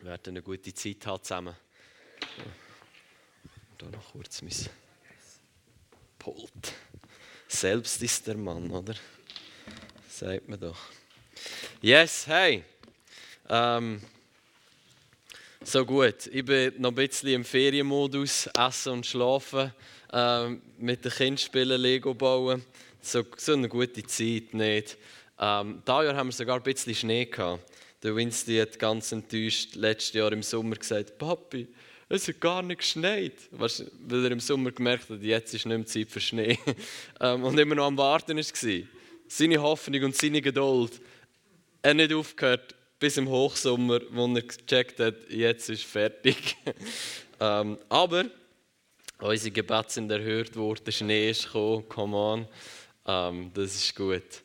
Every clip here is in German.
Wir werden eine gute Zeit haben zusammen. Da noch kurz mein Pult. Selbst ist der Mann, oder? Sagt man doch. Yes, hey. Ähm, so gut. Ich bin noch ein bisschen im Ferienmodus, essen und schlafen, ähm, mit den Kindern spielen, Lego bauen. So, so eine gute Zeit nicht. Ähm, Dieses Jahr haben wir sogar ein bisschen Schnee gehabt. Der Winston hat ganz enttäuscht letztes Jahr im Sommer gesagt, Papi, es hat gar nicht geschneit. Weißt, weil er im Sommer gemerkt hat, jetzt ist nicht mehr Zeit für Schnee. Ähm, und immer noch am Warten war. Seine Hoffnung und seine Geduld. Er nicht aufgehört bis im Hochsommer, wo er gecheckt hat, jetzt ist fertig. ähm, aber unsere Gebete sind erhört worden, Schnee ist gekommen, come on. Ähm, das ist gut.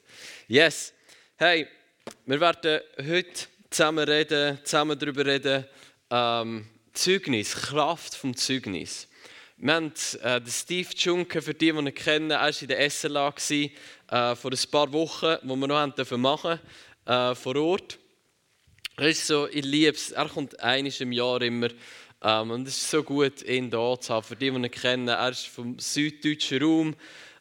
Yes, hey, wir werden heute zusammen reden, zusammen darüber reden, ähm, Zeugnis, Kraft vom Zeugnis. Wir haben äh, den Steve Juncker, für die, die ihn kennen, er war in der SLA gewesen, äh, vor ein paar Wochen, wo wir noch dürfen machen äh, vor Ort. Er ist so, ich liebe es, er kommt einiges im Jahr immer ähm, und es ist so gut, ihn da zu haben. Für die, die ihn kennen, er ist vom süddeutschen Raum,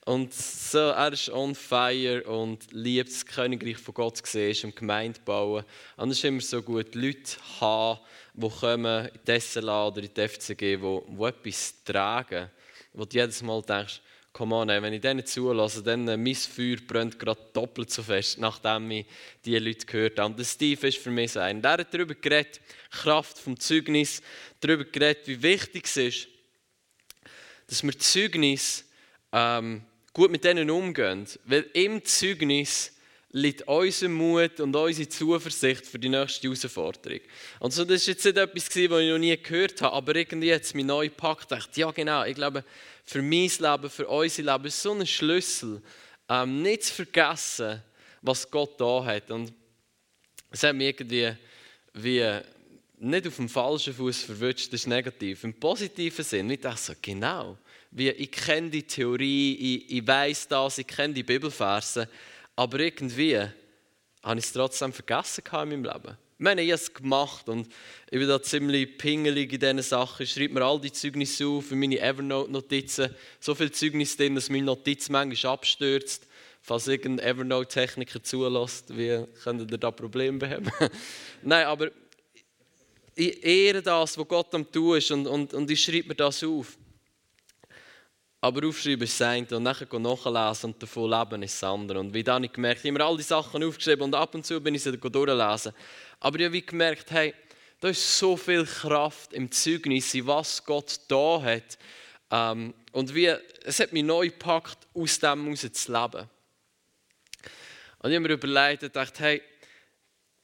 und so, er ist on fire und liebt das Königreich von Gott zu sehen und Gemeinde bauen. Und es ist immer so gut, Leute haben, die kommen in die SLA oder in die FCG, die, die etwas tragen, wo du jedes Mal denkst, komm on, wenn ich denen zulasse, dann äh, mein Feuer brennt gerade doppelt so fest, nachdem ich diese Leute gehört habe. Und der Steve ist für mich so ein. Der hat darüber geredet, Kraft vom Zeugnis, darüber geredet, wie wichtig es ist, dass wir Zeugnis ähm, gut mit denen umgehen. Weil im Zeugnis liegt unser Mut und unsere Zuversicht für die nächste Herausforderung. Und so, das war jetzt nicht etwas, was ich noch nie gehört habe, aber irgendwie jetzt mich neu gepackt. Ich dachte, ja genau, ich glaube, für mein Leben, für unser Leben ist so ein Schlüssel, ähm, nicht zu vergessen, was Gott da hat. Und es hat mich irgendwie wie nicht auf dem falschen Fuß verwünscht, das ist negativ. Im positiven Sinn, ich dachte so, genau wie ich kenne die Theorie, ich, ich weiß das, ich kenne die Bibelverse, aber irgendwie habe ich es trotzdem vergessen in meinem Leben. Ich meine, ich habe es gemacht und ich bin da ziemlich pingelig in diesen Sachen. Ich schreibe mir all die Zeugnisse auf für meine Evernote-Notizen. So viel Zeugnis drin, dass meine Notiz manchmal abstürzt. Falls irgendein Evernote-Techniker zulässt, wie könntet ihr da Probleme beheben? Nein, aber ich ehre das, was Gott am tun ist und, und, und ich schreibe mir das auf. Aber aufschreiben ist das eine und nachher nachlesen und davon leben ist das andere. Und wie dann ich gemerkt, ich habe mir all die Sachen aufgeschrieben und ab und zu bin ich sie durchlesen. Aber ich habe gemerkt, hey, da ist so viel Kraft im Zeugnis, was Gott da hat. Ähm, und wie, es hat mich neu gepackt, aus dem heraus zu leben. Und ich habe mir überlegt und gedacht, hey,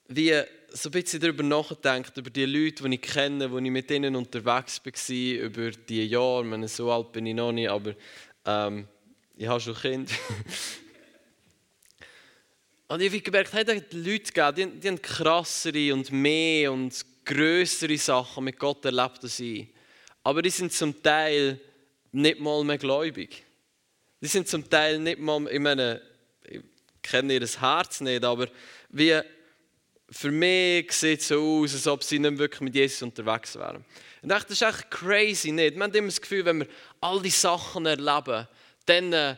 wie so ein bisschen darüber nachgedacht, über die Leute, die ich kenne, die ich mit ihnen unterwegs war, über die Jahre. Ich meine, so alt bin ich noch nicht, aber ähm, ich habe schon Kinder. und ich habe gemerkt, hey, es Leute gegeben, die, die haben krassere und mehr und größere Sachen mit Gott erlebt als ich. Aber die sind zum Teil nicht mal mehr gläubig. Die sind zum Teil nicht mal, ich meine, ich kenne ihr Herz nicht, aber wie für mich sieht es so aus, als ob sie nicht wirklich mit Jesus unterwegs wären. Und ich dachte, das ist echt crazy, nicht? Man hat immer das Gefühl, wenn wir all die Sachen erleben, dann, äh,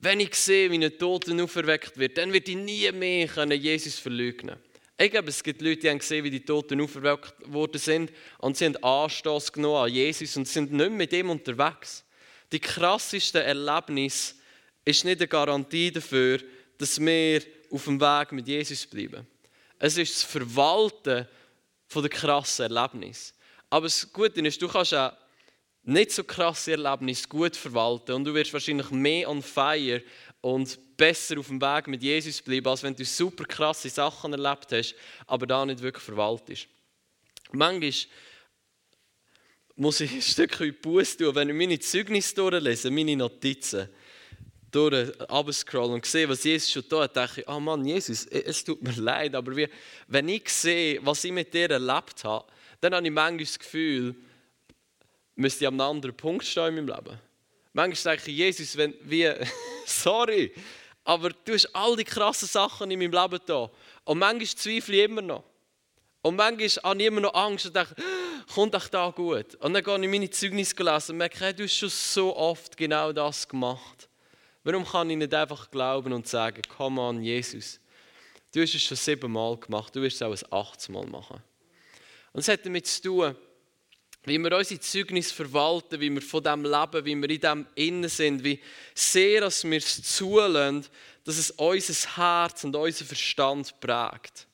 wenn ich sehe, wie ein Toten auferweckt wird, dann wird ich nie mehr können Jesus verleugnen Ich glaube, es gibt Leute, die haben gesehen, wie die Toten auferweckt worden sind und sie haben Anstoß genommen an Jesus und sind nicht mit ihm unterwegs. Die krasseste Erlebnis ist nicht eine Garantie dafür, dass wir auf dem Weg mit Jesus bleiben. Es ist das Verwalten von der krassen Erlebnis. Aber das Gute ist, du kannst auch nicht so krasse Erlebnisse gut verwalten und du wirst wahrscheinlich mehr on fire und besser auf dem Weg mit Jesus bleiben, als wenn du super krasse Sachen erlebt hast, aber da nicht wirklich verwaltest. Manchmal muss ich ein Stück Buß tun, wenn ich meine Zeugnisse durchlese, meine Notizen durchscrollen und sehe, was Jesus schon hat, denke ich, oh Mann, Jesus, es tut mir leid, aber wie, wenn ich sehe, was ich mit dir erlebt habe, dann habe ich manchmal das Gefühl, müsste ich an einem anderen Punkt stehen in meinem Leben. Manchmal denke ich, Jesus, wenn wir, sorry, aber du hast all die krassen Sachen in meinem Leben da. Und manchmal zweifle ich immer noch. Und manchmal habe ich immer noch Angst und denke, kommt doch da gut. Und dann gehe ich meine Zeugnisse gelesen und merke, hey, du hast schon so oft genau das gemacht. Warum kann ich nicht einfach glauben und sagen, komm an, Jesus, du hast es schon siebenmal gemacht, du wirst es auch ein achtsmal machen. Und es hat damit zu tun, wie wir unsere Zeugnis verwalten, wie wir von dem leben, wie wir in dem innen sind, wie sehr dass wir es zulassen, dass es unser Herz und unser Verstand prägt.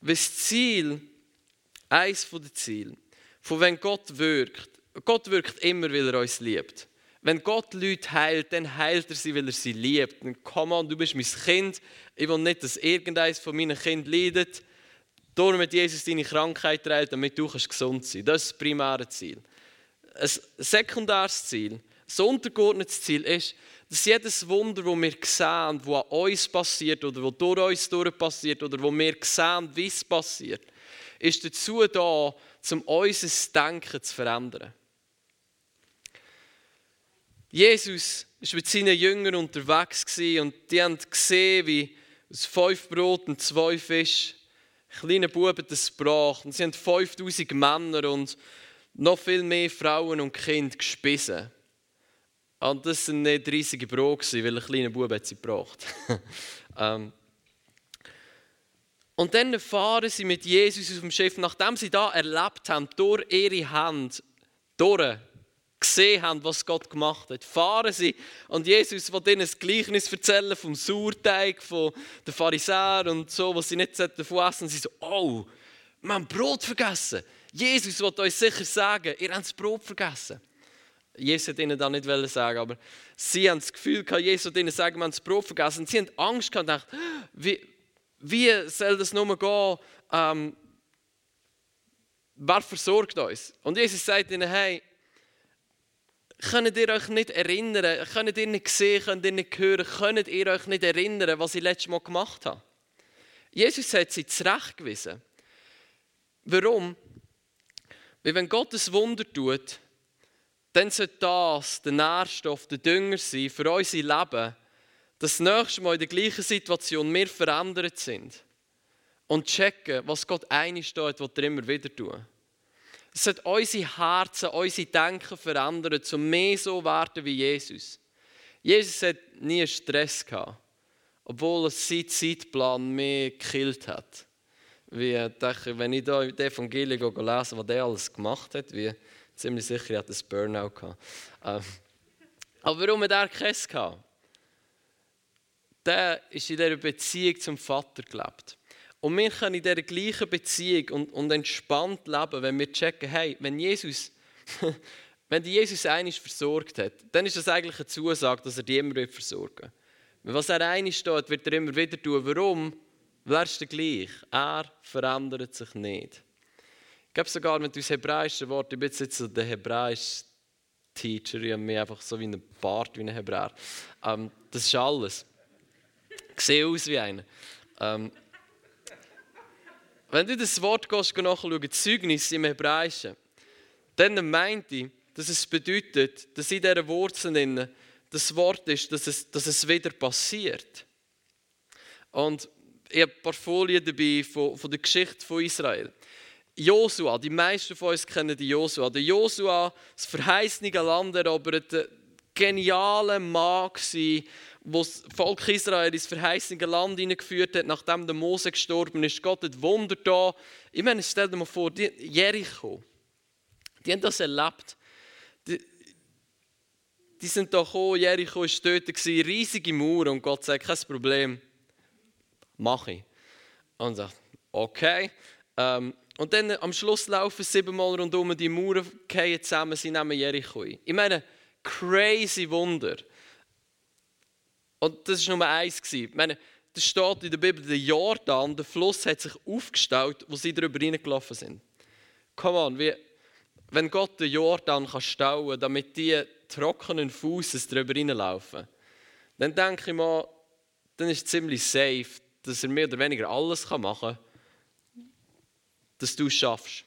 Weil das Ziel, eines der Ziele, von wenn Gott wirkt, Gott wirkt immer, weil er uns liebt. Wenn Gott Leute heilt, dann heilt er sie, weil er sie liebt. Und komm an, du bist mein Kind. Ich will nicht, dass irgendeines von meinen Kindern leidet. Darum hat Jesus deine Krankheit trägt, damit du gesund sein kannst. Das ist das primäre Ziel. Ein sekundäres Ziel, ein untergeordnetes Ziel ist, dass jedes Wunder, das wir sehen, das an uns passiert oder das durch uns durch passiert oder wo wir sehen, wie es passiert, ist dazu da, um unser Denken zu verändern. Jesus war mit seinen Jüngern unterwegs und die haben gesehen, wie aus fünf Brot und zwei Fisch kleine Buben das brach. Und sie haben 5000 Männer und noch viel mehr Frauen und Kinder gespissen. Und das waren nicht riesige Brote, weil ein kleiner Bub hat sie gebracht. ähm. Und dann fahren sie mit Jesus auf dem Schiff, nachdem sie da erlebt haben, durch ihre Hand, durch, gesehen haben, was Gott gemacht hat, fahren sie und Jesus will ihnen ein Gleichnis erzählen vom Sauerteig, von den Pharisäern und so, was sie nicht davon essen. Und sie so, oh, wir haben Brot vergessen. Jesus will euch sicher sagen, ihr habt das Brot vergessen. Jesus hat ihnen das nicht sagen, aber sie haben das Gefühl gehabt, Jesus hat ihnen sagen, wir haben das Brot vergessen. Und sie haben Angst gehabt und gedacht, wie, wie soll das nur gehen? Ähm, wer versorgt uns? Und Jesus sagt ihnen, hey, könnt ihr euch nicht erinnern, könnt ihr nicht sehen, könnt ihr nicht hören, könnt ihr euch nicht erinnern, was ich letztes Mal gemacht habe? Jesus hat sie zurechtgewiesen. Warum? Weil wenn Gott ein Wunder tut, dann sollte das der Nährstoff, der Dünger sein für unser Leben, dass das nächste Mal in der gleichen Situation wir verändert sind und checken, was Gott einig steht, was er immer wieder tun. Es sollte unsere Herzen, unsere Denken verändern, um mehr so werden wie Jesus. Jesus hat nie Stress gehabt, obwohl er seinen Zeitplan mehr gekillt hat. Wie, wenn ich da das Evangelium lese, was er alles gemacht hat, wie ziemlich sicher er hat ein Burnout gehabt. Ähm, aber warum hat er keins gehabt? Der ist in dieser Beziehung zum Vater gelebt. Und wir können in dieser gleichen Beziehung und, und entspannt leben, wenn wir checken, hey, wenn Jesus, wenn Jesus eines versorgt hat, dann ist das eigentlich eine Zusage, dass er die immer wird versorgen wird. Was er eines steht, wird er immer wieder tun. Warum? Weil er ist der gleich. Er verändert sich nicht. Ich glaube sogar mit uns hebräischen Wort, ich bin jetzt so der hebräische Teacher, ich habe mich einfach so wie ein Bart, wie ein Hebräer. Ähm, das ist alles. Ich sehe aus wie einer. Ähm, wenn du das Wort nachschauen, Zeugnis im Hebräischen, dann meint ich, dass es bedeutet, dass in dieser Wurzel das Wort ist, dass es, dass es wieder passiert. Und ich habe ein paar Folien dabei von, von der Geschichte von Israel. Josua, die meisten von uns kennen die Josua. Der Josua, das verheißene Land erobert, genialer Mann gewesen, wo das Volk Israel ins verheißene Land hineingeführt hat, nachdem der Mose gestorben ist. Gott hat Wunder da. Ich meine, stell dir mal vor, die, Jericho, die haben das erlebt. Die, die sind da gekommen, Jericho war dort, riesige Mauer und Gott sagt, kein Problem, mache ich. Und sagt, okay. Ähm, und dann am Schluss laufen sie siebenmal rundum die Mauern fallen zusammen, sie nehmen Jericho ein. Ich meine, crazy Wunder. Und das war Nummer eins. Ich meine, das steht in der Bibel, der Jordan, der Fluss hat sich aufgestaut, wo sie darüber hineingelaufen sind. Come on, wie, wenn Gott den Jordan kann stauen damit die trockenen Fußes darüber hineinlaufen, dann denke ich mal, dann ist es ziemlich safe, dass er mehr oder weniger alles machen kann, dass du es schaffst.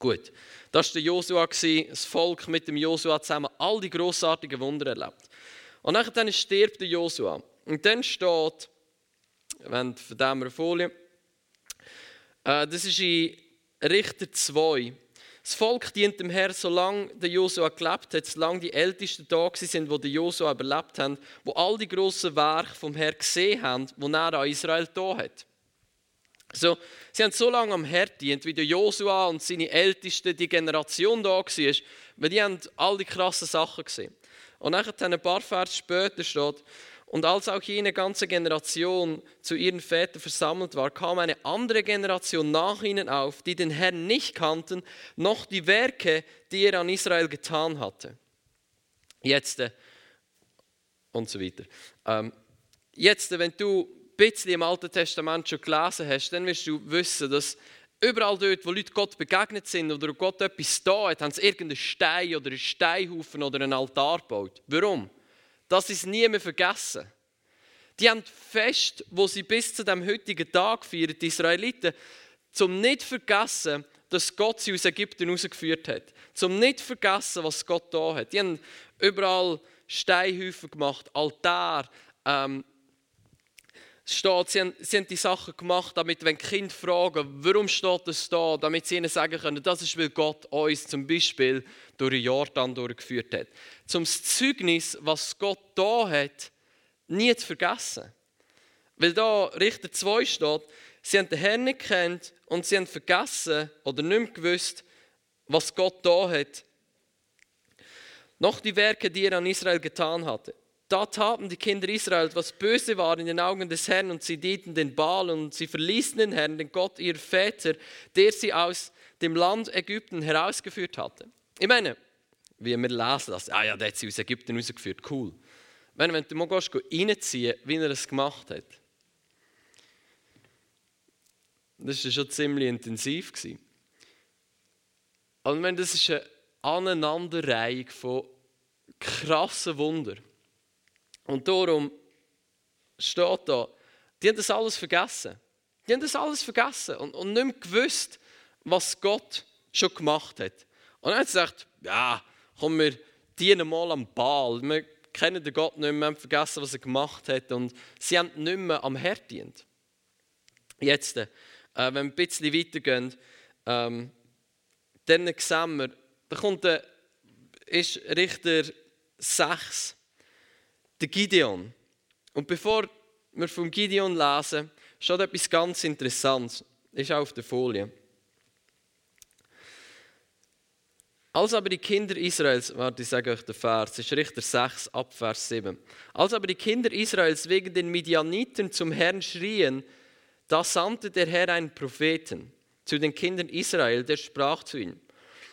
Gut, das war der Josua, das Volk mit dem Josua zusammen, all die grossartigen Wunder erlebt. Und dann stirbt der Josua. Und dann steht, wenn von dieser Folie, Äh, das ist in Richter 2. Das Volk dient dem Herrn, solange der Josua gelebt hat, solange die Ältesten da sind, wo der Josua überlebt haben, wo all die grossen Werke vom Herrn gesehen haben, wo er an Israel da hat. So, sie haben so lange am Herrn dient, wie der Josua und seine Ältesten, die Generation da war, weil die haben all die krassen Sachen gesehen. Und nachher ein paar Vers später steht, und als auch jene ganze Generation zu ihren Vätern versammelt war, kam eine andere Generation nach ihnen auf, die den Herrn nicht kannten, noch die Werke, die er an Israel getan hatte. Jetzt, äh, und so weiter. Ähm, jetzt, wenn du bisschen im Alten Testament schon gelesen hast, dann wirst du wissen, dass überall dort, wo Leute Gott begegnet sind oder Gott etwas da hat, haben sie irgendeinen Stein oder einen Steinhaufen oder einen Altar gebaut. Warum? Das ist nie mehr vergessen. Die haben fest, wo sie bis zu dem heutigen Tag feiern, die Israeliten, zum nicht vergessen, dass Gott sie aus Ägypten herausgeführt hat. Zum nicht vergessen, was Gott da hat. Die haben überall Steinhäufen gemacht, Altar, ähm, steht, sie haben, sie haben die Sachen gemacht, damit, wenn Kinder fragen, warum steht das da, damit sie ihnen sagen können, das ist, weil Gott uns zum Beispiel durch den Jordan durchgeführt hat. Zum Zeugnis, was Gott da hat, nie zu vergessen. Weil da Richter 2 steht, sie haben den Herrn nicht kennt und sie haben vergessen oder nicht mehr gewusst, was Gott da hat. Noch die Werke, die er an Israel getan hatte. Da taten die Kinder Israels, was böse war in den Augen des Herrn, und sie dienten den Baal und sie verließen den Herrn, den Gott ihrer Väter, der sie aus dem Land Ägypten herausgeführt hatte. Ich meine, wie wir lesen das, ah ja, der hat sie aus Ägypten herausgeführt, cool. Wenn, wenn du mal reinziehen, wie er es gemacht hat, das war schon ziemlich intensiv. Und wenn das ist eine Aneinanderreihung von krassen Wundern. Und darum steht da, die haben das alles vergessen. Die haben das alles vergessen und, und nicht mehr gewusst, was Gott schon gemacht hat. Und dann hat sie gesagt, ja, komm, wir dienen mal am Ball. Wir kennen den Gott nicht mehr, haben vergessen, was er gemacht hat. Und sie haben nicht mehr am Herr dient. Jetzt, äh, wenn wir ein bisschen weitergehen, ähm, dann sehen wir, da kommt der, ist Richter 6 der Gideon. Und bevor wir vom Gideon lesen, schaut etwas ganz Interessantes. Ist auch auf der Folie. Als aber die Kinder Israels, warte, ich sage euch den Vers, ist Richter 6, ab Vers 7. Als aber die Kinder Israels wegen den Midianiten zum Herrn schrien, da sandte der Herr einen Propheten zu den Kindern Israel, der sprach zu ihnen: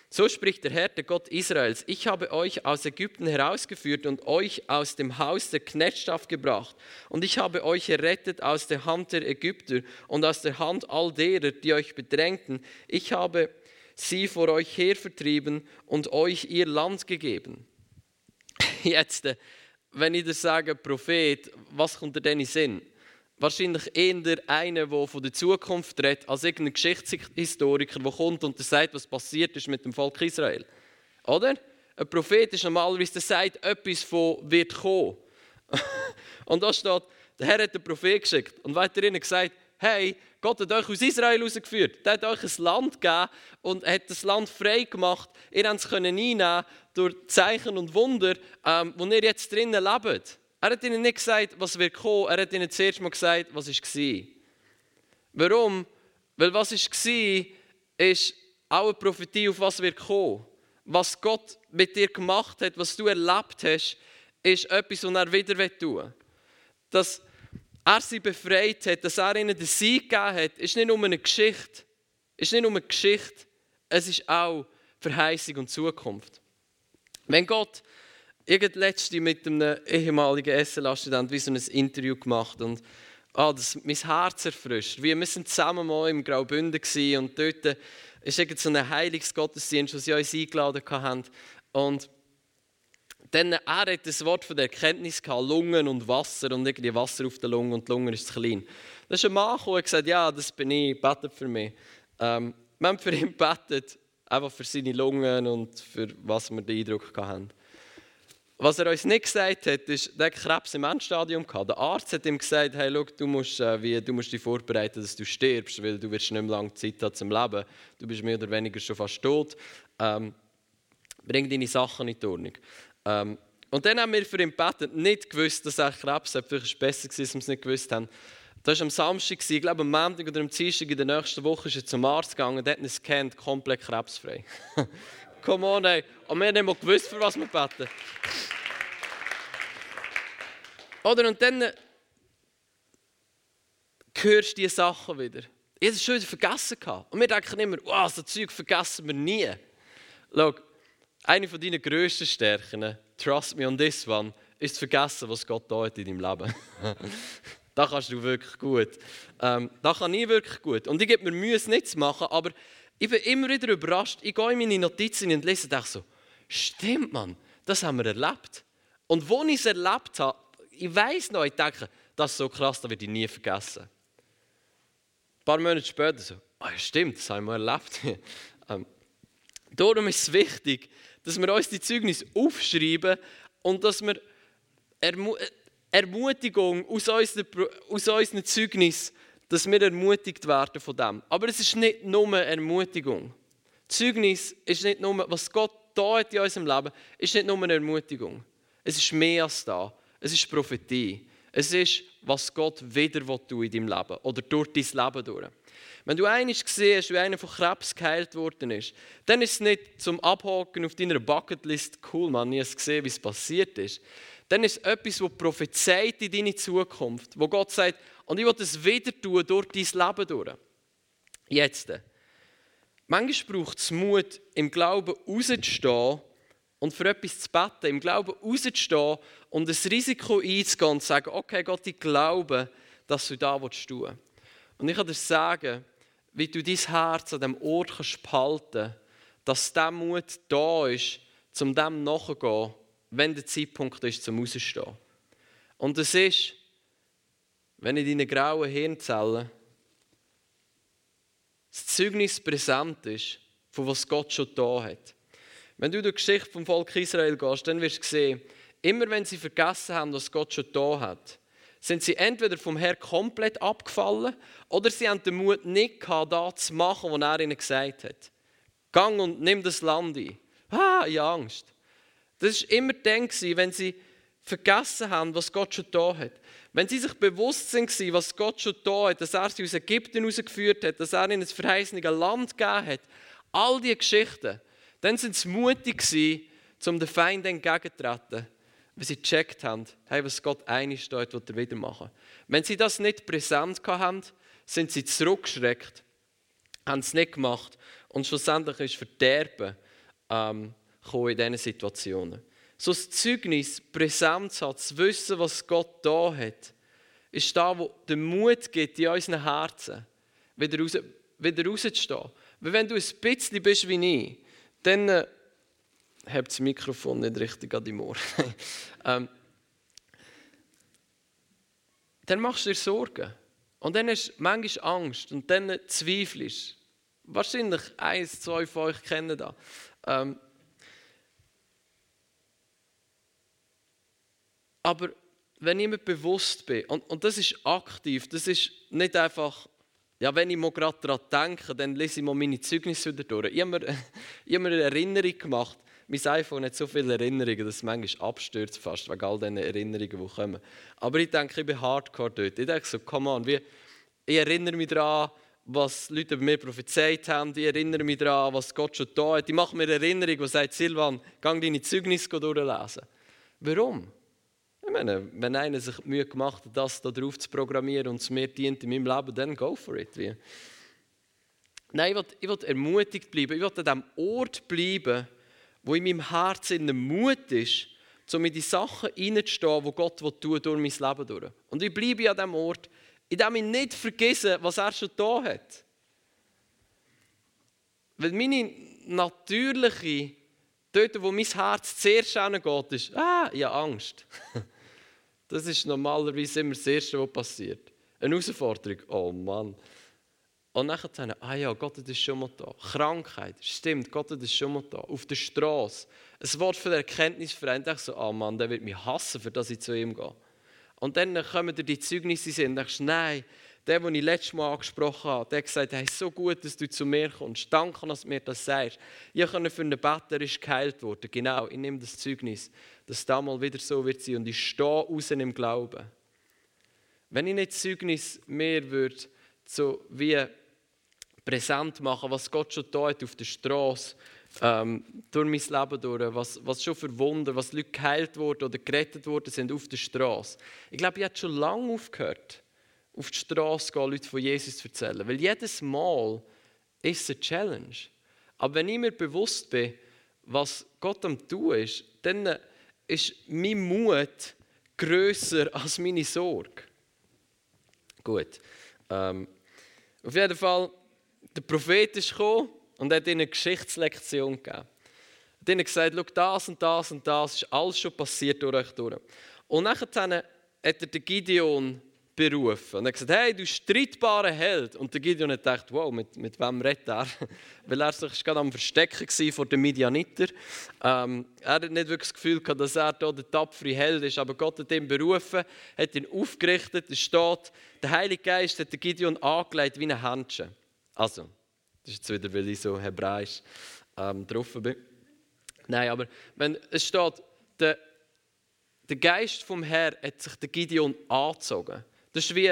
so spricht der Herr, der Gott Israels, ich habe euch aus Ägypten herausgeführt und euch aus dem Haus der Knechtschaft gebracht. Und ich habe euch errettet aus der Hand der Ägypter und aus der Hand all derer, die euch bedrängten. Ich habe sie vor euch her vertrieben und euch ihr Land gegeben. Jetzt, äh, wenn ich das sage, Prophet, was kommt dir denn in Sinn? Wahrscheinlich eher einer, der von der Zukunft redet, als irgendein Geschichtshistoriker, der kommt und sagt, was passiert ist mit dem Volk Israel. Oder? Ein Prophet ist normalerweise, der sagt, etwas von wird kommen. und da steht, der Herr hat den Prophet geschickt und weiter ihnen gesagt, hey, Gott hat euch aus Israel herausgeführt. Er hat euch ein Land gegeben und hat das Land frei gemacht. Ihr könnt es einnehmen durch Zeichen und Wunder, ähm, wo ihr jetzt drinnen lebt. Er hat ihnen nicht gesagt, was wird kommen, er hat ihnen zuerst mal gesagt, was war. Warum? Weil was war, ist auch eine Prophetie, auf was wird kommen. Was Gott mit dir gemacht hat, was du erlebt hast, ist etwas, was er wieder tun will. Dass er sie befreit hat, dass er ihnen den Sieg gegeben hat, ist nicht nur eine Geschichte. Ist nicht nur eine Geschichte, es ist auch Verheißung und Zukunft. Wenn Gott irgend letzte mit einem ehemaligen SLA-Student wie so ein Interview gemacht und ah, das mein Herz erfrischt. Wir sind zusammen mal im Graubünden und dort ist irgend so ein Heilungsgottesdienst, wo sie uns eingeladen haben. Und dann er hat das Wort von der Erkenntnis gehabt, Lungen und Wasser und irgendwie Wasser auf der Lunge und die Lunge ist klein. Da ist ein Mann gekommen und gesagt, ja, das bin ich, betet für mich. Ähm, wir haben für ihn betet, einfach für seine Lungen und für was wir den Eindruck hatten. Was er uns nicht gesagt hat, ist, der Krebs im Endstadium gehabt. Der Arzt hat ihm gesagt, hey, schau, du musst, äh, wie, du musst dich vorbereiten, dass du stirbst, weil du wirst nicht mehr lange Zeit haben zum Leben. Du bist mehr oder weniger schon fast tot. Ähm, bring deine Sachen in die Ordnung. Ähm, und dann haben wir für ihn gebetet, nicht gewusst, dass er Krebs hat. Vielleicht war es besser, dass wir es nicht gewusst haben. Das war am Samstag, ich glaube am Montag oder am Dienstag in der nächsten Woche ist er zum Arzt gegangen, der hat ihn gescannt, komplett krebsfrei. Come on, ey. Und wir haben nicht gewusst, für was wir beten. Oder und dann hörst du diese Sachen wieder. Ich hatte es schon wieder vergessen. Und wir denken immer, wow, so Zeug vergessen wir nie. Schau, eine von deinen grössten Stärken, trust me on this one, ist zu vergessen, was Gott da hat in deinem Leben. da kannst du wirklich gut. Ähm, da kann ich wirklich gut. Und ich gebe mir Mühe, es nicht zu machen, aber ich bin immer wieder überrascht. Ich gehe in meine Notizen und lese und denke so, stimmt man, das haben wir erlebt. Und wo ich es erlebt habe, ich weiß noch, ich denke, das ist so krass, das werde ich nie vergessen. Ein paar Monate später so, oh, stimmt, das haben wir erlebt. ähm, darum ist es wichtig, dass wir uns die Zeugnisse aufschreiben und dass wir Ermu Ermutigung aus unseren, aus unseren Zeugnissen dass wir ermutigt werden von dem. Aber es ist nicht nur Ermutigung. Zeugnis ist nicht nur, was Gott da hat in unserem Leben, ist nicht nur Ermutigung. Es ist mehr als da. Es ist Prophetie. Es ist, was Gott wieder tun in deinem Leben oder durch dein Leben durch. Wenn du eines gesehen hast, wie einer von Krebs geheilt worden ist, dann ist es nicht zum Abhaken auf deiner Bucketlist, cool, man, nie gesehen, wie es passiert ist. Dann ist es etwas, das prophezeit in deine Zukunft, wo Gott sagt, und ich will das wieder tun durch dein Leben durch. Jetzt. Manchmal braucht es Mut, im Glauben rauszustehen und für etwas zu beten, im Glauben rauszustehen und das Risiko einzugehen und zu sagen, okay Gott, ich glaube, dass du da willst tun. Und ich kann dir sagen, wie du dein Herz an dem Ort kannst behalten dass der Mut da ist, zum dem nachzugehen, wenn der Zeitpunkt ist, zum rauszustehen. Und es ist, wenn in deinen grauen Hirnzellen das Zeugnis präsent ist, von was Gott schon da hat. Wenn du die Geschichte vom Volk Israel gehst, dann wirst du sehen, immer wenn sie vergessen haben, was Gott schon da hat, sind sie entweder vom Herrn komplett abgefallen oder sie haben den Mut nicht gehabt, das zu machen, was er ihnen gesagt hat. Gang und nimm das Land ein. Ah, ich habe Angst. Das war immer dann, wenn sie vergessen haben, was Gott schon da hat. Wenn sie sich bewusst sind, was Gott schon da hat, dass er sie aus Ägypten herausgeführt hat, dass er ihnen ein verheißene Land gegeben hat, all diese Geschichten, dann sind sie mutig gewesen, um den Feind entgegenzutreten, weil sie gecheckt haben, hey, was Gott einig steht, was er wieder machen. Wenn sie das nicht präsent haben, sind sie zurückgeschreckt, haben es nicht gemacht und schlussendlich ist Verderben ähm, in diesen Situationen so ein Zeugnis präsent zu haben, zu wissen, was Gott da hat, ist da, wo der Mut gibt in unseren Herzen, wieder, raus, wieder rauszustehen. Weil wenn du ein bisschen bist wie ich, dann äh, habt das Mikrofon nicht richtig an deinem Ohr. ähm, dann machst du dir Sorgen. Und dann hast du manchmal Angst und dann zweifelst. Wahrscheinlich eins, zwei von euch kennen das. Ähm, Aber wenn ich mir bewusst bin, und, und das ist aktiv, das ist nicht einfach, ja, wenn ich mal gerade daran denke, dann lese ich mal meine Zeugnisse wieder durch. Ich habe mir, ich habe mir eine Erinnerung gemacht. Mein iPhone hat so viele Erinnerungen, dass es manchmal abstürzt fast, wegen all diesen Erinnerungen, die kommen. Aber ich denke, ich bin hardcore dort. Ich denke so, come on, wie, ich erinnere mich daran, was Leute über mir prophezeit haben. Ich erinnere mich daran, was Gott schon da hat. Ich mache mir eine Erinnerung, die sagt, Silvan, geh deine Zeugnisse durchlesen. Warum? Ich meine, wenn einer sich die Mühe gemacht hat, das da drauf zu programmieren und es mir dient in meinem Leben, dann go for it. Wie. Nein, ich will, ich will ermutigt bleiben. Ich will an dem Ort bleiben, wo in meinem Herzen Mut ist, um in die Sachen hineinzustehen, die Gott tun durch mein Leben durch. Und ich bleibe an dem Ort, in dem ich nicht vergesse, was er schon da hat. Weil meine natürliche, dort wo mein Herz zuerst hingeht, ist, ah, ich habe Angst. Das ist normalerweise immer das Erste, was passiert. Eine Herausforderung. Oh Mann. Und dann, ah ja, Gott ist schon mal da. Krankheit, stimmt, Gott ist schon mal da. Auf der Straße. Ein Wort für Erkenntnis verändert. Ich so, ah oh Mann, der wird mich hassen, für das ich zu ihm gehe. Und dann kommen dir die Zeugnisse und denkst, nein, der, den ich letztes Mal angesprochen habe, der hat gesagt, hey, so gut, dass du zu mir kommst. Danke, dass du mir das sagst. Ich kann für einen Better ist geheilt worden. Genau, ich nehme das Zeugnis, dass es da mal wieder so wird sein. Und ich stehe raus im Glauben. Wenn ich nicht Zeugnis mehr würde, so wie präsent machen, was Gott schon da hat auf der Straße, ähm, durch mein Leben durch, was, was schon verwunden, was Leute geheilt wurden oder gerettet worden sind auf der Straße. Ich glaube, ich habe schon lange aufgehört, auf die Straße gehen, Leute von Jesus zu erzählen. Weil jedes Mal ist es eine Challenge. Aber wenn ich mir bewusst bin, was Gott am tun ist, dann ist mein Mut grösser als meine Sorge. Gut. Ähm, auf jeden Fall, der Prophet ist gekommen und hat ihnen eine Geschichtslektion gegeben. Hat ihnen gesagt, schau, das und das und das ist alles schon passiert durch euch durch. Und nachher hat er den Gideon berufen. Und er hat gesagt, hey, du streitbarer Held. Und der Gideon hat gedacht, wow, mit, mit wem redet er? Weil er sich gerade am Verstecken vor den Midianiter. Ähm, er hat nicht wirklich das Gefühl gehabt, dass er hier der tapfere Held ist, aber Gott hat ihn berufen, hat ihn aufgerichtet. Es steht, der Heilige Geist hat den Gideon angelegt wie ein Händchen. Also, das ist jetzt wieder, weil ich so hebräisch ähm, drauf bin. Nein, aber wenn es steht, der, der Geist vom Herrn hat sich der Gideon angezogen. Das ist wie,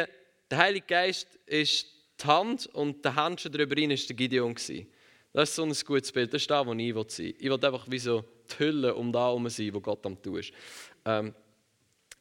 der Heilige Geist ist die Hand und der Händchen darüber rein ist der Gideon. Gewesen. Das ist so ein gutes Bild. Das ist das, wo ich sein will. Ich will einfach wie so die Hülle um da herum sein, wo Gott am tun ist. Ähm,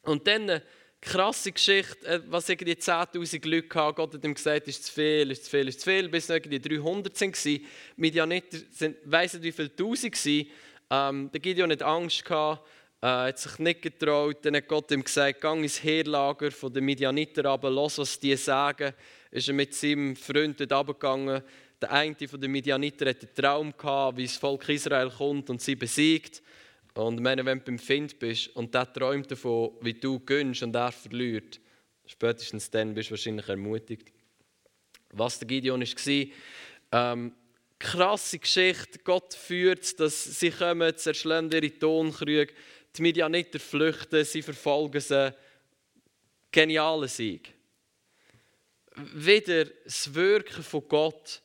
und dann eine krasse Geschichte, äh, was irgendwie 10'000 Leute hatten. Gott hat ihm gesagt, ist zu viel, ist zu viel, ist zu viel, bis irgendwie 300 waren. Midianiter sind, weiss nicht wie viele Tausend waren. Ähm, der Gideon hat Angst gehabt äh, hat sich nicht getraut. Dann hat Gott ihm gesagt, gang ins Heerlager von den Midianiter runter, los, was die sagen. Ist er mit seinem Freund dort runtergegangen. Der eine von den Midianiter hatte einen Traum gehabt, wie das Volk Israel kommt und sie besiegt. Und wenn du beim Find bist und der träumt davon, wie du gönnst und er verliert, spätestens dann bist du wahrscheinlich ermutigt. Was der Gideon war, ähm, krasse Geschichte. Gott führt dass sie kommen, zerschlagen ihre Tonkrüge. Die Midianiter flüchten, sie verfolgen sie. Genialer Sieg. Wieder das Wirken von Gott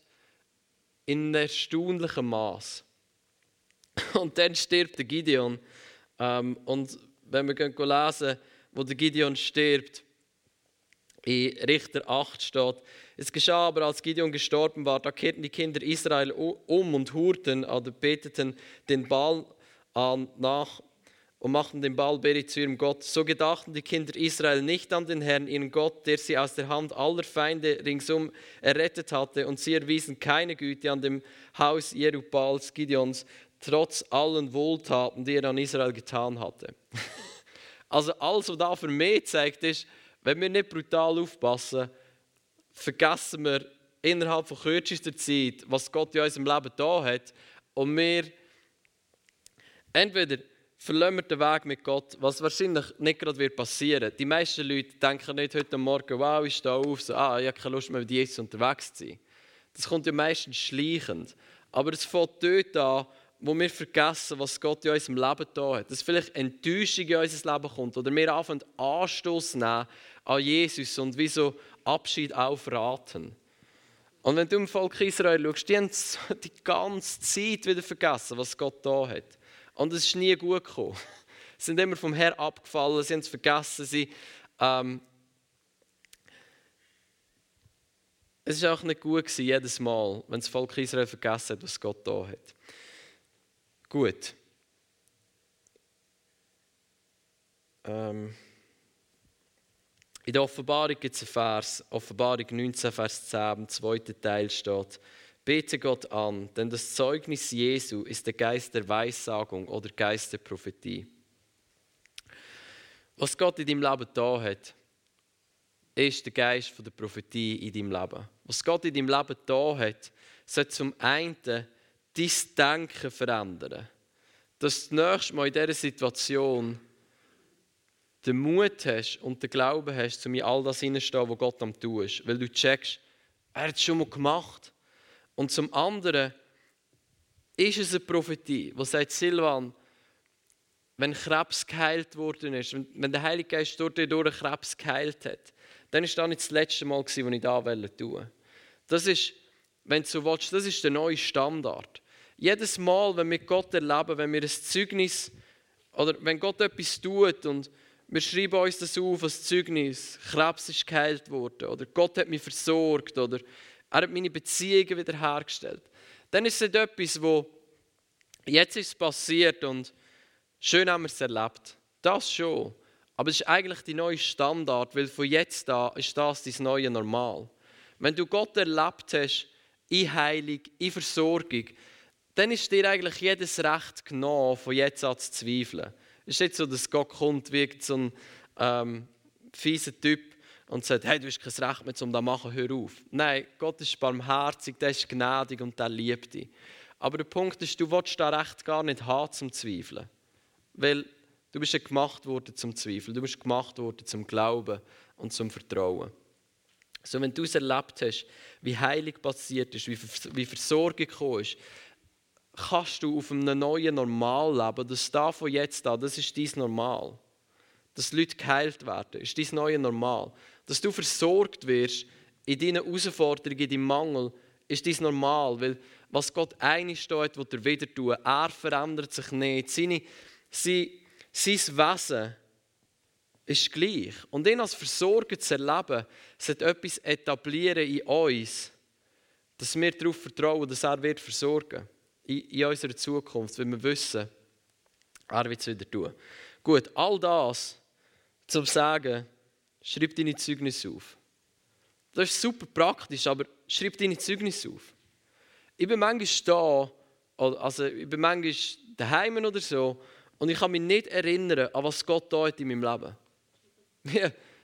in erstaunlichem Maß. Und dann stirbt der Gideon. Ähm, und wenn wir lesen, wo der Gideon stirbt, in Richter 8 steht, es geschah aber, als Gideon gestorben war, da kehrten die Kinder Israel um und hurten oder beteten den Baal an nach und machten den Baalberi zu ihrem Gott. So gedachten die Kinder Israel nicht an den Herrn, ihren Gott, der sie aus der Hand aller Feinde ringsum errettet hatte, und sie erwiesen keine Güte an dem Haus Jerubals Gideons, trotz allen Wohltaten, die er an Israel getan hatte. also alles, was da für mich zeigt, ist, wenn wir nicht brutal aufpassen, vergessen wir innerhalb von kürzester Zeit, was Gott in unserem Leben da hat, und wir entweder verlassen wir den Weg mit Gott, was wahrscheinlich nicht gerade wird passieren. Die meisten Leute denken nicht heute Morgen, wow, ich stehe auf, so, ah, ich habe keine Lust mehr mit Jesus unterwegs zu sein. Das kommt ja meistens schleichend. Aber es fängt dort an, wo wir vergessen, was Gott in unserem Leben da hat. Dass vielleicht Enttäuschung in unser Leben kommt oder wir anfangen Anstoß nehmen an Jesus und wie so Abschied aufraten. Und wenn du im Volk Israel schaust, die haben die ganze Zeit wieder vergessen, was Gott da hat. Und es ist nie gut gekommen. Sie sind immer vom Herr abgefallen, sie haben es vergessen. Sie, ähm, es war auch nicht gut gewesen, jedes Mal, wenn das Volk Israel vergessen hat, was Gott da hat. Gut. Ähm, in der Offenbarung gibt es einen Vers, Offenbarung 19, Vers 10, im zweiten Teil steht, Bete Gott an, denn das Zeugnis Jesu ist der Geist der Weissagung oder Geist der Prophetie. Was Gott in deinem Leben da hat, ist der Geist der Prophetie in deinem Leben. Was Gott in deinem Leben da hat, soll zum einen dein Denken verändern. Dass du das nächste Mal in dieser Situation den Mut hast und den Glauben hast, um in all das hineinzustehen, was Gott am tun ist. Weil du checkst, Er hat es schon mal gemacht. Und zum anderen ist es eine Prophetie, wo sagt Silvan, wenn Krebs geheilt worden ist, wenn der Heilige Geist dort durch Krebs geheilt hat, dann ist das nicht das letzte Mal, als ich da tun Das ist, wenn du so willst, das ist der neue Standard. Jedes Mal, wenn wir Gott erleben, wenn wir ein Zeugnis oder wenn Gott etwas tut und wir schreiben uns das auf als Zeugnis, Krebs ist geheilt worden oder Gott hat mich versorgt oder er hat meine Beziehungen wiederhergestellt, dann ist es etwas, wo jetzt ist passiert und schön haben wir es erlebt. Das schon. Aber es ist eigentlich die neue Standard, weil von jetzt an ist das dein neue Normal. Wenn du Gott erlebt hast, in Heilung, in Versorgung, dann ist dir eigentlich jedes Recht genommen, von jetzt an zu zweifeln. Es ist nicht so, dass Gott kommt wie so ein ähm, fieser Typ und sagt, hey, du hast kein Recht mehr, um das zu machen, hör auf. Nein, Gott ist barmherzig, der ist gnädig und der liebt dich. Aber der Punkt ist, du willst das Recht gar nicht haben zum Zweifeln. Weil du bist ja gemacht worden zum Zweifeln, du bist gemacht worden zum Glauben und zum Vertrauen. So, wenn du es erlebt hast, wie Heilig passiert ist, wie, wie Versorgung gekommen ist, kannst du auf einem neuen Normal leben. Das da von jetzt an, das ist dein Normal. Dass Leute geheilt werden, ist dein neue Normal. Dass du versorgt wirst in deinen Herausforderungen, in deinem Mangel, ist dein Normal. Weil was Gott einig steht, wird er wieder tun. Er verändert sich nicht. Seine, sein, sein Wesen ist gleich. Und ihn als Versorger zu erleben, sollte etwas etablieren in uns, dass wir darauf vertrauen, dass er wird versorgen in, in unserer Zukunft, wenn wir wissen, er wird es wieder tun. Gut, all das zum Sagen, schreib deine Zeugnisse auf. Das ist super praktisch, aber schreib deine Zeugnisse auf. Ich bin manchmal da, also ich bin manchmal daheim oder so, und ich kann mich nicht erinnern, an was Gott tut in meinem Leben.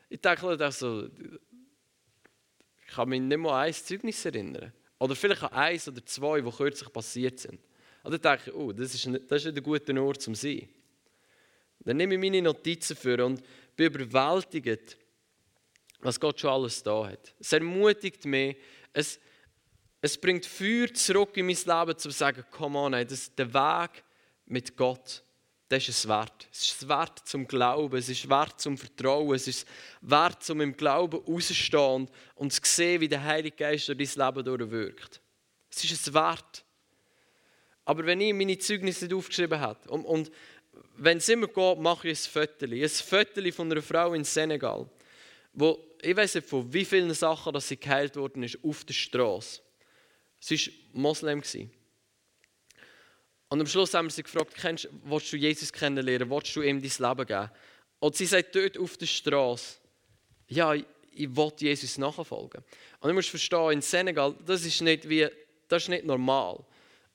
ich denke so, ich kann mich nicht mal an ein Zeugnis erinnern. Oder vielleicht an eins oder zwei, die kürzlich passiert sind. Und dann denke ich, oh, das ist, ein, das ist nicht ein guter Ort zum Sein. Dann nehme ich meine Notizen für und bin überwältigt, was Gott schon alles da hat. Es ermutigt mich, es, es bringt Feuer zurück in mein Leben, zu sagen, komm on, das, der Weg mit Gott das ist es wert. Es ist es wert zum Glauben, es ist wert zum Vertrauen, es ist wert zum im Glauben rauszustehen und zu sehen, wie der Heilige Geist durch dein Leben durchwirkt. Es ist es wert. Aber wenn ich meine Zeugnisse nicht aufgeschrieben habe und, und wenn es immer geht, mache ich ein Foto. Ein Foto von einer Frau in Senegal, wo ich weiß nicht von wie vielen Sachen, dass sie geheilt worden ist, auf der Straße. Sie war Moslem. Und am Schluss haben wir sie gefragt, kennst, willst du Jesus kennenlernen, willst du ihm dein Leben geben? Und sie sagt dort auf der Straße, ja, ich, ich will Jesus nachfolgen. Und ich muss verstehen, in Senegal, das ist nicht, wie, das ist nicht normal.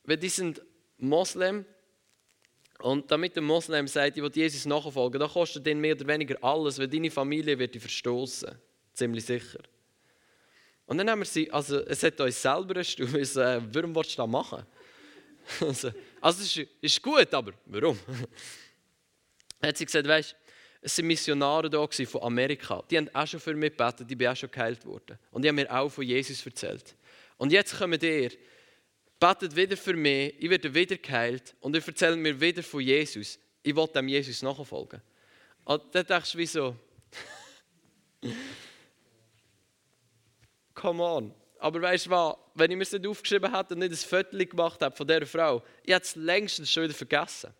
Weil die sind Moslem und damit ein Moslem sagt, ich will Jesus nachfolgen, dann kostet den mehr oder weniger alles, weil deine Familie wird dich verstoßen. Ziemlich sicher. Und dann haben wir sie, also es hat uns selber erstaunt, äh, warum willst du das machen? Also, also es ist, ist gut, aber warum? Hat sie gesagt, weißt es waren Missionare da von Amerika. Die haben auch schon für mich gebetet, die bin auch schon geheilt worden. Und die haben mir auch von Jesus erzählt. Und jetzt kommen ihr, betet wieder für mich, ich werde wieder geheilt und ihr erzählt mir wieder von Jesus. Ich will dem Jesus nachfolgen. Und dann denkst du, wieso? Come on. Aber weißt du was, wenn ich mir das nicht aufgeschrieben hätte und nicht ein Foto gemacht habe von dieser Frau, ich hätte es längst schon wieder vergessen.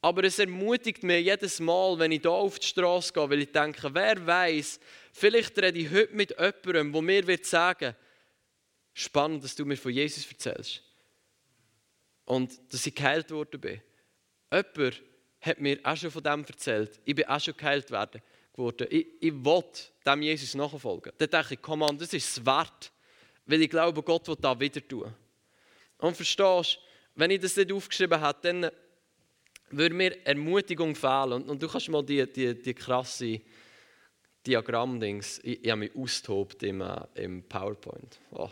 Aber es ermutigt mich jedes Mal, wenn ich hier auf die Straße gehe, weil ich denke, wer weiß, vielleicht rede ich heute mit jemandem, der mir wird sagen spannend, dass du mir von Jesus erzählst. Und dass ich geheilt worden bin. Jemand hat mir auch schon von dem erzählt. Ich bin auch schon geheilt worden. Ich, ich will dem Jesus nachfolgen. Dann denke ich, komm an, das ist es wert. Weil ich glaube, Gott wird da wieder tun. Und verstehst wenn ich das nicht aufgeschrieben hätte, dann würde mir Ermutigung fehlen. Und, und du kannst mal die, die, die krasse Diagramm-Dings, ich, ich habe mich austobt im, äh, im PowerPoint. Oh,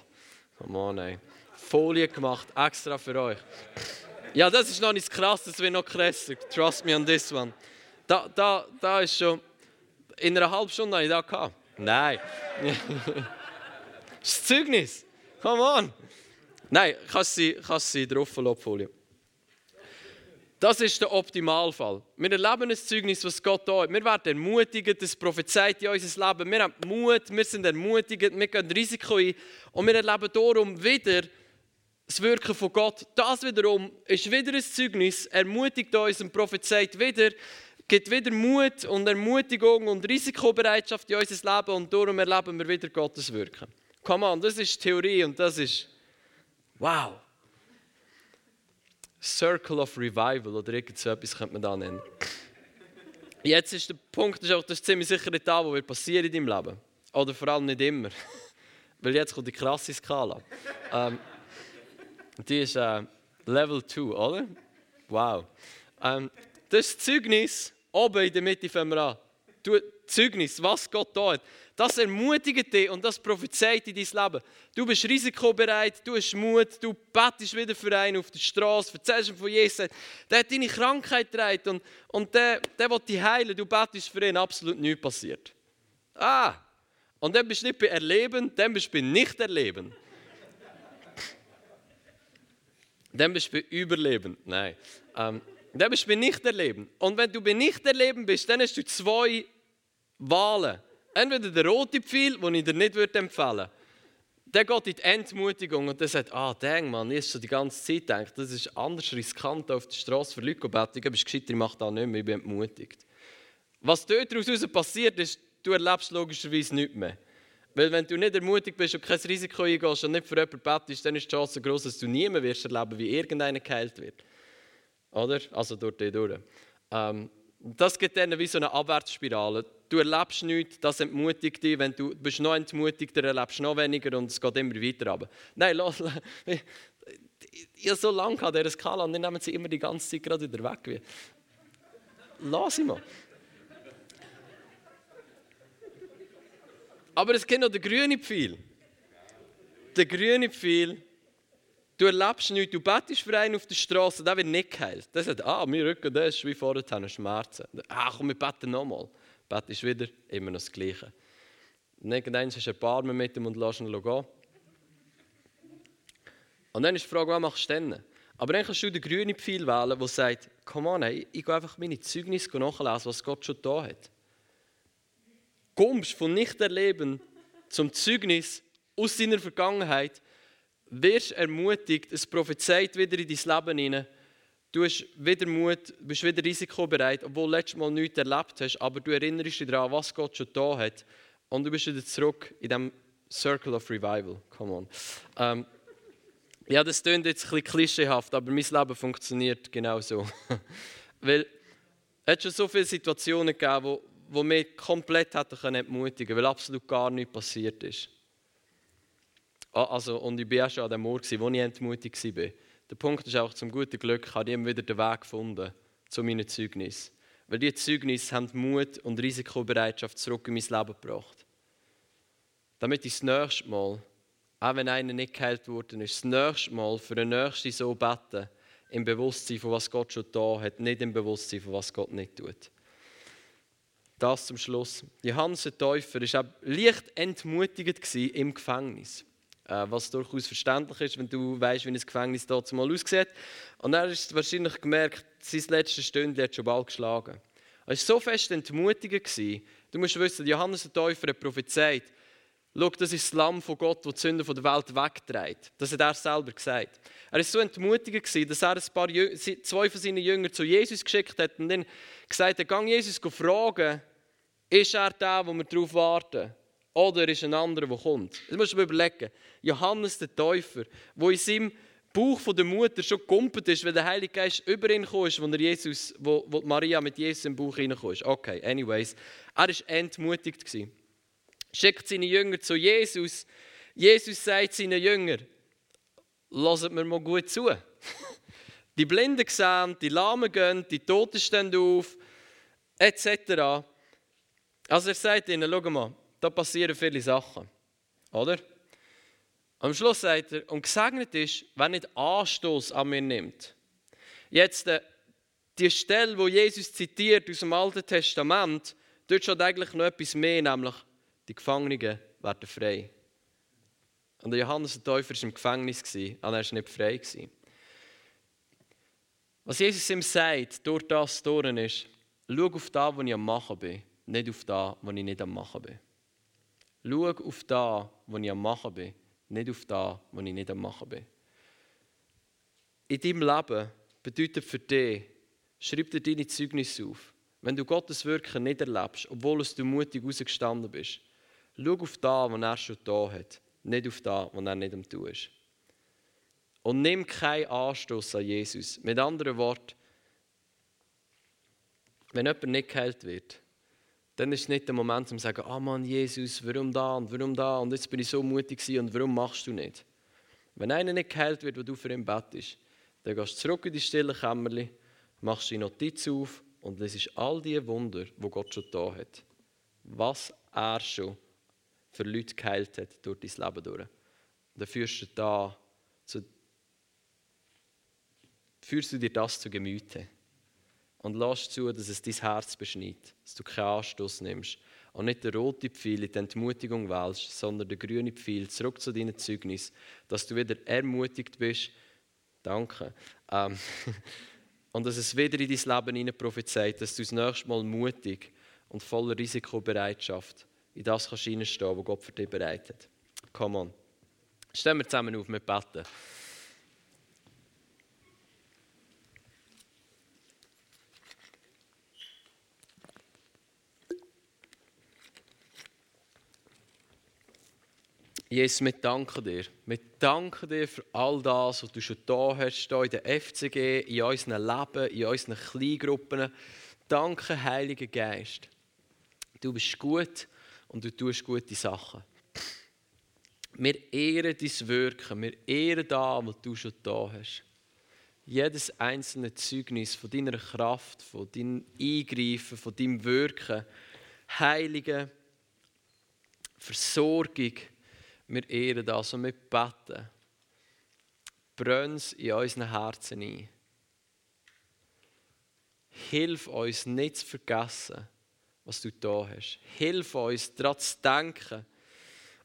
come on, ey. Folie gemacht, extra für euch. Ja, das ist noch nicht krass, das wird noch krasser. Trust me on this one. Da, da, da ist schon. In einer halben Stunde habe ich das gehabt. Nein. Das ist das Zeugnis. Come on. Nein, kannst sie, kannst sie drauf Folie. Das ist der Optimalfall. Wir erleben ein Zeugnis, was Gott da hat. Wir werden ermutigt, das prophezeit in unser Leben. Wir haben Mut, wir sind ermutigt, wir gehen Risiko ein. Und wir erleben darum wieder das Wirken von Gott. Das wiederum ist wieder ein Zeugnis, ermutigt uns und prophezeit wieder, gibt wieder Mut und Ermutigung und Risikobereitschaft in unser Leben und darum erleben wir wieder Gottes Wirken. Come on, das ist Theorie und das ist wow. Circle of Revival oder irgend so etwas könnte man da nennen. Jetzt ist der Punkt, das ist ziemlich sicher nicht da, was passieren in deinem Leben. Oder vor allem nicht immer. Weil jetzt kommt die krasse Skala. ähm, die ist äh, Level 2, oder? Wow. Ähm, das Zeugnis, oben in der Mitte fangen wir an. Du, Zeugnis, was Gott da hat. Das ermutigt dich und das prophezeit in dein Leben. Du bist risikobereit, du hast Mut, du bettest wieder für einen auf der Straße, erzählst ihm von Jesus. Der hat deine Krankheit getragen und, und der, der will dich heilen. Du bettest für ihn, absolut nichts passiert. Ah, und dann bist du nicht bei Erleben, dann bist du bei Nicht-Erleben. dann bist du bei Überleben. Nein. Ähm, dann bist du bei Nicht-Erleben. Und wenn du bei Nicht-Erleben bist, dann hast du zwei Wahlen. Entweder der rote Pfeil, den ich dir nicht empfehlen würde, der geht in die Entmutigung und der sagt, ah, dang, Mann, ich schon die ganze Zeit gedacht, das ist anders riskant auf der Straße für Leute ich bist gescheiter, ich mache das nicht mehr, ich bin entmutigt. Was dort daraus passiert ist, du erlebst logischerweise nichts mehr. Weil wenn du nicht ermutigt bist und kein Risiko eingehst und nicht für jemanden betest, dann ist die Chance groß, dass du nie mehr wirst erleben, wie irgendeiner geheilt wird. Oder? Also die durch. Ähm, das gibt dann wie so eine Abwärtsspirale. Du erlebst nichts, das entmutigt dich. Wenn du bist noch entmutigter, erlebst noch weniger und es geht immer weiter runter. Nein, lass, ich, so lange an dieser Skala und dann nehmen sie immer die ganze Zeit gerade wieder weg. Lass sie mal. Aber es gibt noch den grünen Pfeil. Der grüne Pfeil Du erlebst nichts, du betest für einen auf der Straße, der wird nicht geheilt. Der sagt, ah, mein Rücken, der ist wie vorher, Schmerzen. Ah, komm, wir beten nochmal. Betest wieder, immer noch das Gleiche. Und irgendwann hast du ein paar mit ihm und lässt ihn gehen. Und dann ist die Frage, was machst du denn? Aber dann kannst du den grünen Pfeil wählen, der sagt, komm on, hey, ich gehe einfach meine Zeugnisse nachlesen, was Gott schon da hat. Kommst von Nichterleben zum Zeugnis aus seiner Vergangenheit, wirst ermutigt, es prophezeit wieder in dein Leben hinein. Du hast wieder Mut, bist wieder risikobereit, obwohl du letztes Mal nichts erlebt hast, aber du erinnerst dich daran, was Gott schon da hat. Und du bist wieder zurück in diesem Circle of Revival. Come on. Ähm, ja, das klingt jetzt ein bisschen klischeehaft, aber mein Leben funktioniert genau so. weil es hat schon so viele Situationen gegeben, wo, wo mich komplett hätten entmutigen können, weil absolut gar nichts passiert ist. Ah, also, und ich war auch schon an dem Ort, wo ich entmutigt war. Der Punkt ist auch, zum guten Glück habe ich immer wieder den Weg gefunden zu meinen Zeugnissen. Weil diese Zeugnisse haben Mut und Risikobereitschaft zurück in mein Leben gebracht. Damit ich das nächste Mal, auch wenn einer nicht geheilt worden ist, das nächste Mal für den Nächsten so beten, im Bewusstsein, von was Gott schon da hat, nicht im Bewusstsein, von was Gott nicht tut. Das zum Schluss. Johannes der Täufer war leicht entmutigend im Gefängnis. Äh, was durchaus verständlich ist, wenn du weißt, wie ein Gefängnis dort mal aussieht. Und er ist wahrscheinlich gemerkt, sein letztes Stündchen hat schon bald geschlagen. Er war so fest entmutigend. Du musst wissen, Johannes der Täufer hat prophezeit, Schau, das ist das Lamm von Gott, das die Sünden der Welt wegträgt. Das hat er selber gesagt. Er war so entmutigend, dass er ein paar zwei von seinen Jüngern zu Jesus geschickt hat und dann gesagt hat, gang Jesus fragen, ist er der, wo wir darauf warten? Oder ist ein anderer, der kommt? Das musst du dir überlegen. Johannes der Täufer, der in seinem Bauch von der Mutter schon gekumpelt ist, weil der Heilige Geist über ihn kam, wo, er Jesus, wo, wo Maria mit Jesus im Bauch hineinkam. Okay, anyways. Er war entmutigt. Schickt seine Jünger zu Jesus. Jesus sagt seinen Jüngern, lasst mir mal gut zu. Die Blinden sehen, die Lahmen gehen, die Toten stehen auf, etc. Also er sagt ihnen, schau mal, da passieren viele Sachen. Oder? Am Schluss sagt er, und gesegnet ist, wenn nicht Anstoß an mir nimmt. Jetzt, äh, die Stelle, wo Jesus zitiert aus dem Alten Testament, dort steht eigentlich noch etwas mehr, nämlich die Gefangenen werden frei. Und Johannes der Täufer war im Gefängnis, und er war nicht frei. Was Jesus ihm sagt, durch das durch ist, schau auf das, was ich am Machen bin, nicht auf das, was ich nicht am Machen bin. Schau auf das, was ich am Machen bin, nicht auf das, was ich nicht am Machen bin. In deinem Leben bedeutet für dich, schreib dir deine Zeugnisse auf. Wenn du Gottes Wirken nicht erlebst, obwohl du mutig rausgestanden bist, schau auf das, was er schon da hat, nicht auf das, was er nicht am tun ist. Und nimm keinen Anstoß an Jesus. Mit anderen Worten, wenn jemand nicht geheilt wird, dann ist es nicht der Moment, um zu sagen, oh Mann, Jesus, warum da und warum da und jetzt bin ich so mutig und warum machst du nicht? Wenn einer nicht geheilt wird, wo du für ihn bettest, dann gehst du zurück in die stille Kämmerli, machst die Notiz auf und lesest all die Wunder, wo Gott schon da hat. Was er schon für Leute geheilt hat durch dein Leben durch. dann führst du da zu, führst du dir das zu Gemüte und lass zu, dass es dein Herz beschneidet, dass du keinen Anstoß nimmst und nicht den roten Pfeil in die Entmutigung wählst, sondern den grünen Pfeil zurück zu deinem Zeugnis, dass du wieder ermutigt bist. Danke. Ähm, und dass es wieder in dein Leben hinein prophezeit, dass du das nächste Mal mutig und voller Risikobereitschaft in das kannst hineinstehen, was Gott für dich bereitet. Come on. Stehen wir zusammen auf mit Betten. Jesus, wir danken dir. Wir danken dir für all das, was du schon da hast, hier in der FCG, in unserem Leben, in unseren Kleingruppen. Danke, Heiliger Geist. Du bist gut und du tust gute Sachen. Wir ehren dein Wirken, wir ehren das, was du schon da hast. Jedes einzelne Zeugnis von deiner Kraft, von deinem Eingreifen, von deinem Wirken, Heilige Versorgung, wir ehren das und wir beten. Brenn es in unseren Herzen ein. Hilf uns nicht zu vergessen, was du da hast. Hilf uns, daran zu denken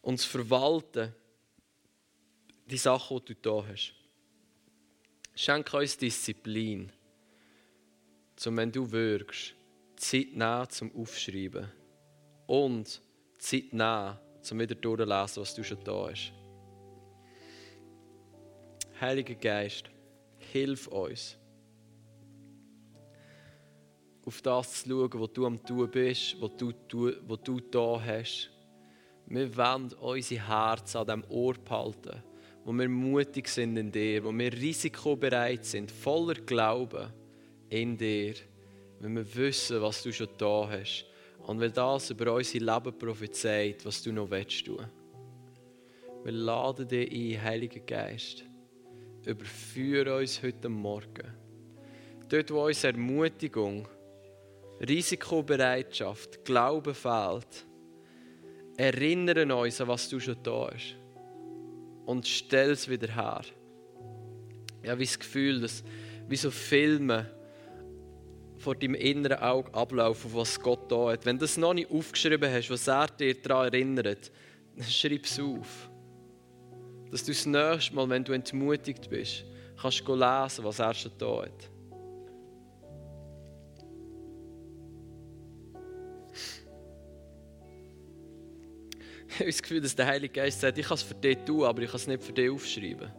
und zu verwalten, die Sachen, die du da hast. Schenke uns Disziplin, zum wenn du wirkst, Zeit nehmen zum Aufschreiben und Zeit nehmen, zum wieder durchzulesen, was du schon da hast. Heiliger Geist, hilf uns auf das zu schauen, was du am tun bist, was du, was du da hast. Wir wollen unsere Herzen an diesem Ohr behalten, wo wir mutig sind in dir, wo wir risikobereit sind, voller Glauben in dir, wenn wir wissen, was du schon da hast. Und weil das über unser Leben prophezeit, was du noch willst tun. Wir laden dich ein, Heiliger Geist. Überführe uns heute Morgen. Dort, wo unsere Ermutigung Risikobereitschaft, Glaube fehlt, erinnere uns an was du schon da hast und stell es wieder her. Ich habe das Gefühl, dass wie so Filme vor deinem inneren Auge ablaufen, was Gott da hat. Wenn du das noch nicht aufgeschrieben hast, was er dir daran erinnert, dann schreib es auf. Dass du das nächste Mal, wenn du entmutigt bist, kannst lesen, was er schon da hat. Ich habe das Gefühl, dass der Heilige Geist sagt, ich kann es für dich tun, aber ich kann es nicht für dich aufschreiben.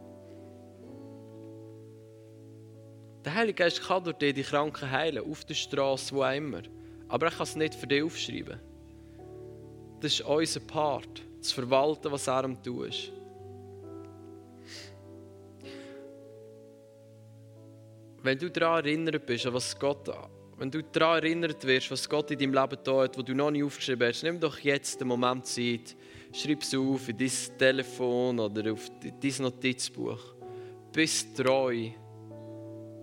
Der Heilige Geist kann durch dich die Kranken heilen, auf der Straße, wo auch immer. Aber er kann es nicht für dich aufschreiben. Das ist unser Part, zu verwalten, was er am tun ist. Wenn du daran erinnert bist, an was Gott wenn du daran erinnert wirst, was Gott in deinem Leben tut, wo du noch nicht aufgeschrieben hast, nimm doch jetzt den Moment Zeit, schreib es auf in dein Telefon oder auf dein Notizbuch. Bist treu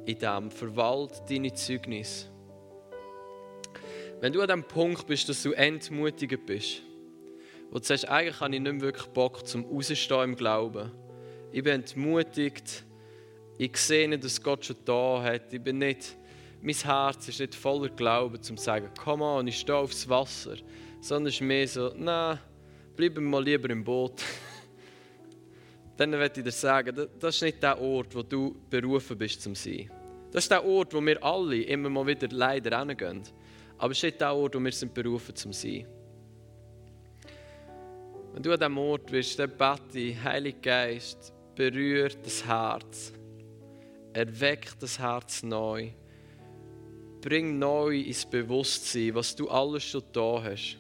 in dem, verwalt deine Zeugnis. Wenn du an dem Punkt bist, dass du entmutigt bist, wo du sagst, eigentlich habe ich nicht wirklich Bock zum Rausstehen im Glauben. Ich bin entmutigt, ich sehe nicht, dass Gott schon da hat, ich bin nicht mein Herz ist nicht voller Glauben, um zu sagen, komm on, ich stehe aufs Wasser. Sondern es ist mehr so, nein, bleiben wir mal lieber im Boot. dann werde ich dir sagen, das ist nicht der Ort, wo du berufen bist zum Sein. Das ist der Ort, wo wir alle immer mal wieder leider hingehen. Aber es ist nicht der Ort, wo wir sind berufen zum Sein. Wenn du an diesem Ort bist, dann bete Heiliger Geist, berührt das Herz. Erweckt das Herz neu. Bring neu ins Bewusstsein, was du alles schon da hast.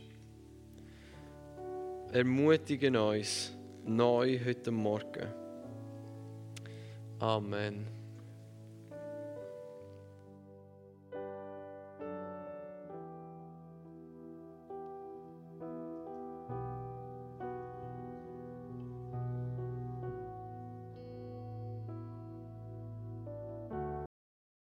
Ermutige uns neu heute Morgen. Amen.